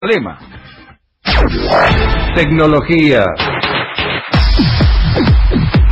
Problema. Tecnología.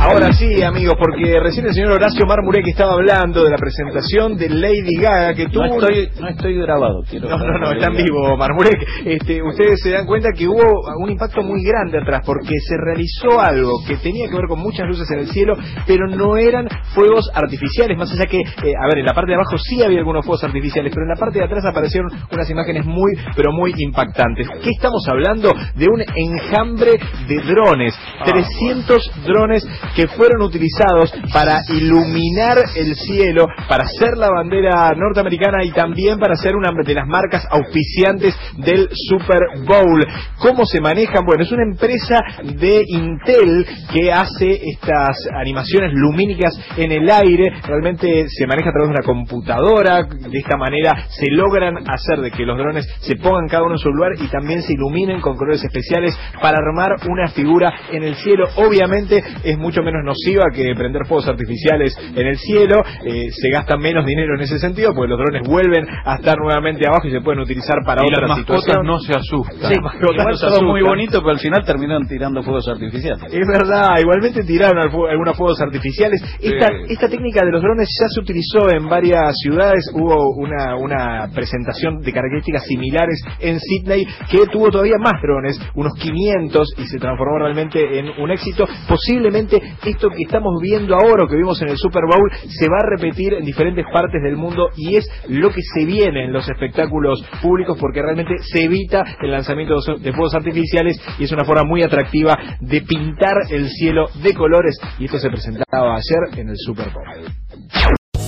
Ahora sí, amigos, porque recién el señor Horacio Marmurek estaba hablando de la presentación de Lady Gaga que tuvo... No estoy, no estoy grabado, quiero... No, no, no, está en vivo, Marmurek. Este, ustedes se dan cuenta que hubo un impacto muy grande atrás, porque se realizó algo que tenía que ver con muchas luces en el cielo, pero no eran fuegos artificiales, más allá que, eh, a ver, en la parte de abajo sí había algunos fuegos artificiales, pero en la parte de atrás aparecieron unas imágenes muy, pero muy impactantes. ¿Qué estamos hablando? De un enjambre de drones, 300 drones que fueron utilizados para iluminar el cielo, para hacer la bandera norteamericana y también para ser una de las marcas auspiciantes del Super Bowl. ¿Cómo se manejan? Bueno, es una empresa de Intel que hace estas animaciones lumínicas en el aire. Realmente se maneja a través de una computadora. De esta manera se logran hacer de que los drones se pongan cada uno en su lugar y también se iluminen con colores especiales para armar una figura en el cielo. Obviamente es mucho menos nociva que prender fuegos artificiales en el cielo, eh, se gasta menos dinero en ese sentido, porque los drones vuelven a estar nuevamente abajo y se pueden utilizar para y otra las mascotas situación. no se asustan. Sí, mascotas Igual no se todo muy bonito, pero al final terminaron tirando fuegos artificiales. Es verdad, igualmente tiraron algunos fuegos artificiales. Esta, Sí. esta técnica de los drones ya se utilizó en varias ciudades. Hubo una, una presentación de características similares en Sydney que tuvo todavía más drones, unos 500, y se transformó realmente en un éxito. Posiblemente esto que estamos viendo ahora, o que vimos en el Super Bowl, se va a repetir en diferentes partes del mundo y es lo que se viene en los espectáculos públicos porque realmente se evita el lanzamiento de fuegos artificiales y es una forma muy atractiva de pintar el cielo de colores y esto se presentaba ayer en el Super Bowl.